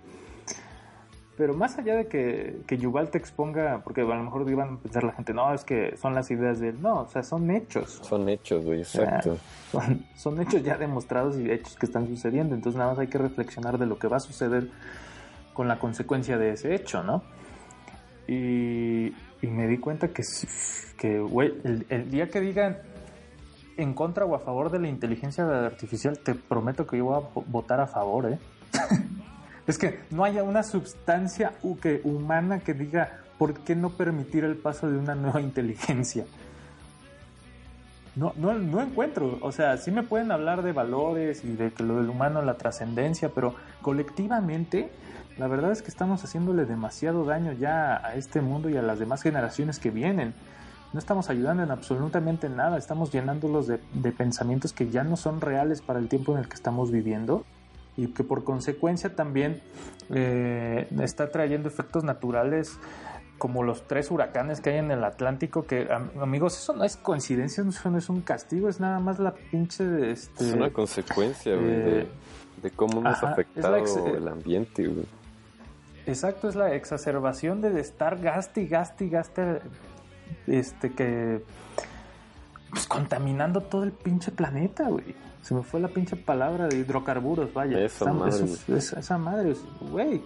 Pero más allá de que, que Yuval te exponga, porque a lo mejor iban a pensar la gente, no, es que son las ideas de él. No, o sea, son hechos. Son hechos, güey, exacto. Son, son hechos ya demostrados y hechos que están sucediendo. Entonces nada más hay que reflexionar de lo que va a suceder con la consecuencia de ese hecho, ¿no? Y, y me di cuenta que, que güey, el, día que digan en contra o a favor de la inteligencia artificial, te prometo que yo voy a vo- votar a favor, ¿eh? es que no haya una sustancia humana que diga por qué no permitir el paso de una nueva inteligencia. No, no, no encuentro. O sea, sí me pueden hablar de valores y de que lo del humano, la trascendencia, pero colectivamente, la verdad es que estamos haciéndole demasiado daño ya a este mundo y a las demás generaciones que vienen. no estamos ayudando en absolutamente nada, estamos llenándolos de, pensamientos que ya no son reales para el tiempo en el que estamos viviendo y que por consecuencia también eh, está trayendo efectos naturales como los tres huracanes que hay en el Atlántico, que am- amigos, eso no es coincidencia, eso no es un castigo, es nada más la pinche... Este, Es una consecuencia, güey, de, eh, de cómo hemos ajá, afectado ex- el ambiente, güey. Exacto, es la exacerbación de estar gaste y gaste y gaste, este, que, pues contaminando todo el pinche planeta, güey. Se me fue la pinche palabra de hidrocarburos, vaya. Esa Esa- madre, esa güey,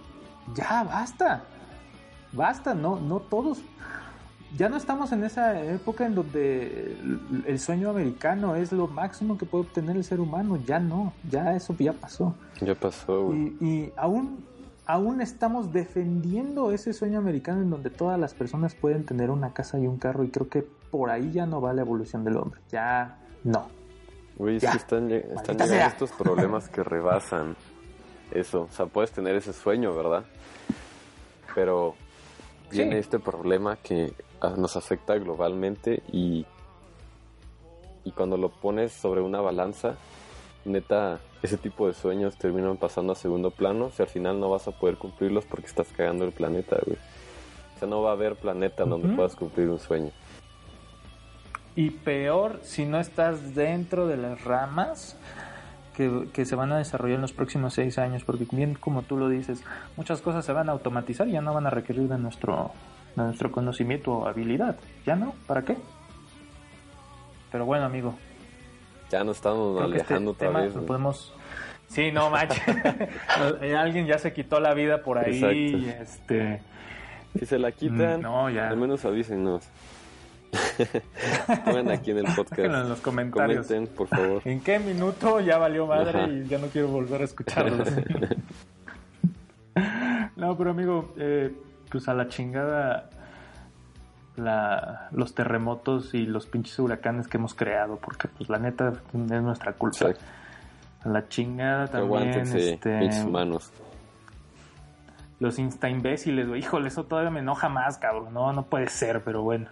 ya basta. Basta, no, no todos. Ya no estamos en esa época en donde el, sueño americano es lo máximo que puede obtener el ser humano. Ya no, ya eso ya pasó. Ya pasó, güey. Y, y aún, aún estamos defendiendo ese sueño americano en donde todas las personas pueden tener una casa y un carro y creo que por ahí ya no va la evolución del hombre. Ya no. Güey, es Ya. que están, llegando sea. estos problemas que rebasan eso. O sea, puedes tener ese sueño, ¿verdad? Pero viene Sí. este problema que ah, nos afecta globalmente y, y cuando lo pones sobre una balanza, neta, ese tipo de sueños terminan pasando a segundo plano. Si al final no vas a poder cumplirlos porque estás cagando el planeta, güey. O sea, no va a haber planeta donde puedas cumplir un sueño. Y peor si no estás dentro de las ramas que, que se van a desarrollar en los próximos seis años, porque bien como tú lo dices, muchas cosas se van a automatizar y ya no van a requerir de nuestro, de nuestro conocimiento o habilidad. ¿Ya no? ¿Para qué? Pero bueno, amigo, Ya nos estamos este alejando otra tema vez. lo güey. podemos... Sí, no, macho. Alguien ya se quitó la vida por ahí. Exacto. este... Si se la quitan, Mm, No, ya. al menos avísenos. Pongan aquí en el podcast. en los comentarios. Comenten, por favor. ¿En qué minuto ya valió madre Ajá. y ya no quiero volver a escucharlos? no, pero amigo, eh, pues a la chingada la, los terremotos y los pinches huracanes que hemos creado, porque pues la neta es nuestra culpa. Exacto. A la chingada también Aguántense, este, pinches humanos. los insta imbéciles, güey. Híjole, eso todavía me enoja más, cabrón. No, no puede ser, pero bueno.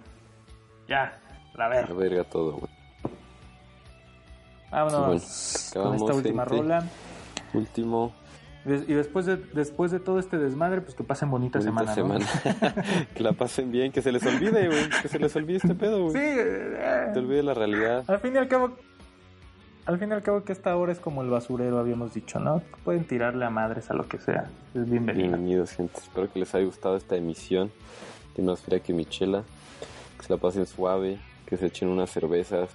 Ya, la A ver. verga todo, güey. Vámonos Bueno, con esta última gente. rola. Último, Des- Y después de, después de todo este desmadre, pues que pasen bonita, bonita semana, que la pasen bien, que se les olvide, güey. Que se les olvide este pedo, Sí, güey. eh, Te olvide la realidad. al fin y al cabo, al fin y al cabo que esta hora es como el basurero, habíamos dicho, ¿no? Pueden tirarle a madres a lo que sea. Es bienvenido. Bienvenidos, gente. Espero que les haya gustado esta emisión de Más Fría que Michela. Que se la pasen suave, que se echen unas cervezas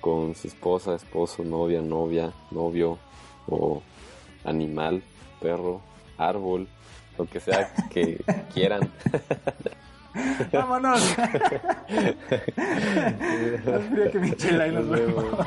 con su esposa, esposo, novia, novia, novio o animal, perro, árbol, lo que sea que quieran. ¡Vámonos! Más que mi chela y nos Nos vemos. vemos.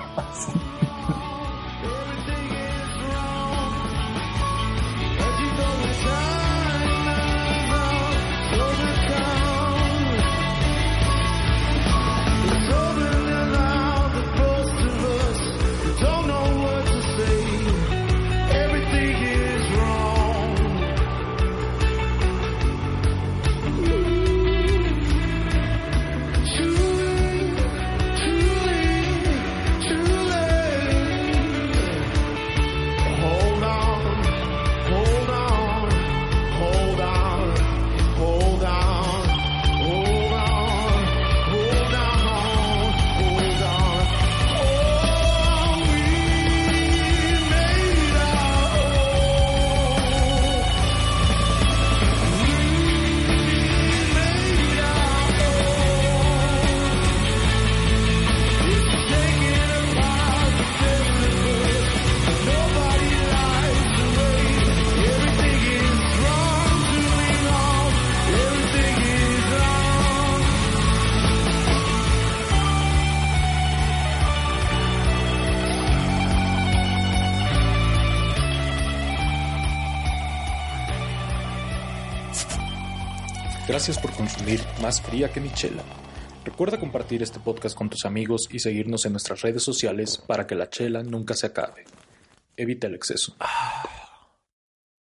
Gracias por consumir Más Fría que Michela. Recuerda compartir este podcast con tus amigos y seguirnos en nuestras redes sociales para que la chela nunca se acabe. Evita el exceso.